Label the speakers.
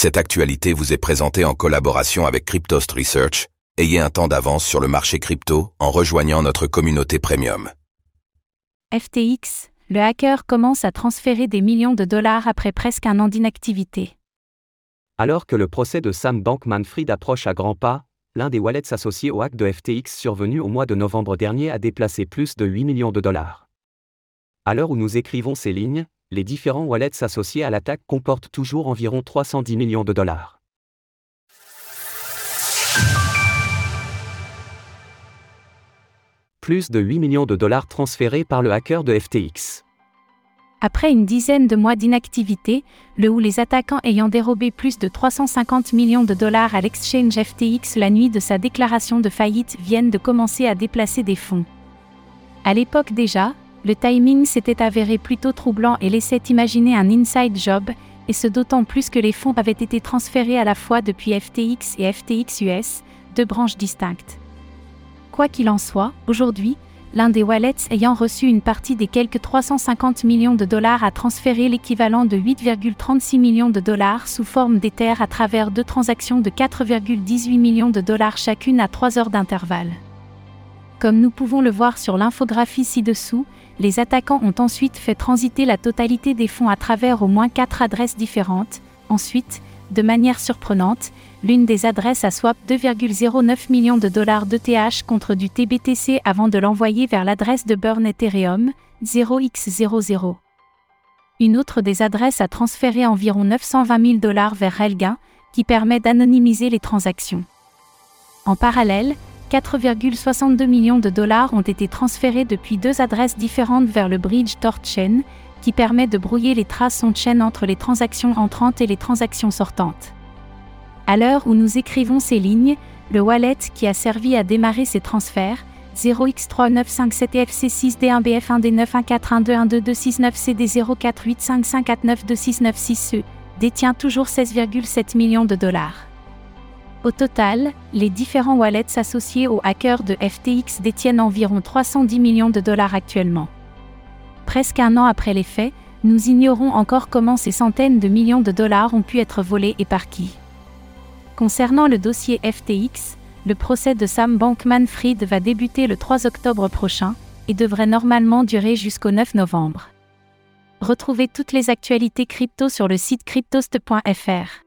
Speaker 1: Cette actualité vous est présentée en collaboration avec Cryptost Research. Ayez un temps d'avance sur le marché crypto en rejoignant notre communauté premium.
Speaker 2: FTX, le hacker commence à transférer des millions de dollars après presque un an d'inactivité.
Speaker 3: Alors que le procès de Sam Bankman-Fried approche à grands pas, l'un des wallets associés au hack de FTX survenu au mois de novembre dernier a déplacé plus de 8 millions de dollars. À l'heure où nous écrivons ces lignes, les différents wallets associés à l'attaque comportent toujours environ 310 millions de dollars. Plus de 8 millions de dollars transférés par le hacker de FTX.
Speaker 2: Après une dizaine de mois d'inactivité, le ou les attaquants ayant dérobé plus de 350 millions de dollars à l'exchange FTX la nuit de sa déclaration de faillite viennent de commencer à déplacer des fonds. À l'époque déjà, le timing s'était avéré plutôt troublant et laissait imaginer un inside job, et ce d'autant plus que les fonds avaient été transférés à la fois depuis FTX et FTX US, deux branches distinctes. Quoi qu'il en soit, aujourd'hui, l'un des wallets ayant reçu une partie des quelques 350 millions de dollars a transféré l'équivalent de 8,36 millions de dollars sous forme d'Ether à travers deux transactions de 4,18 millions de dollars chacune à 3 heures d'intervalle. Comme nous pouvons le voir sur l'infographie ci-dessous, les attaquants ont ensuite fait transiter la totalité des fonds à travers au moins quatre adresses différentes. Ensuite, de manière surprenante, l'une des adresses a swap 2,09 millions de dollars d'ETH contre du TBTC avant de l'envoyer vers l'adresse de Burn Ethereum, 0x00. Une autre des adresses a transféré environ 920 000 dollars vers Relgain, qui permet d'anonymiser les transactions. En parallèle, 4,62 millions de dollars ont été transférés depuis deux adresses différentes vers le bridge TorChain, qui permet de brouiller les traces on-chain entre les transactions entrantes et les transactions sortantes. À l'heure où nous écrivons ces lignes, le wallet qui a servi à démarrer ces transferts, 0x3957FC6D1BF1D914122269CD04855492696E, détient toujours 16,7 millions de dollars. Au total, les différents wallets associés aux hackers de FTX détiennent environ 310 millions de dollars actuellement. Presque un an après les faits, nous ignorons encore comment ces centaines de millions de dollars ont pu être volés et par qui. Concernant le dossier FTX, le procès de Sam Bankman-Fried va débuter le 3 octobre prochain et devrait normalement durer jusqu'au 9 novembre. Retrouvez toutes les actualités crypto sur le site cryptost.fr.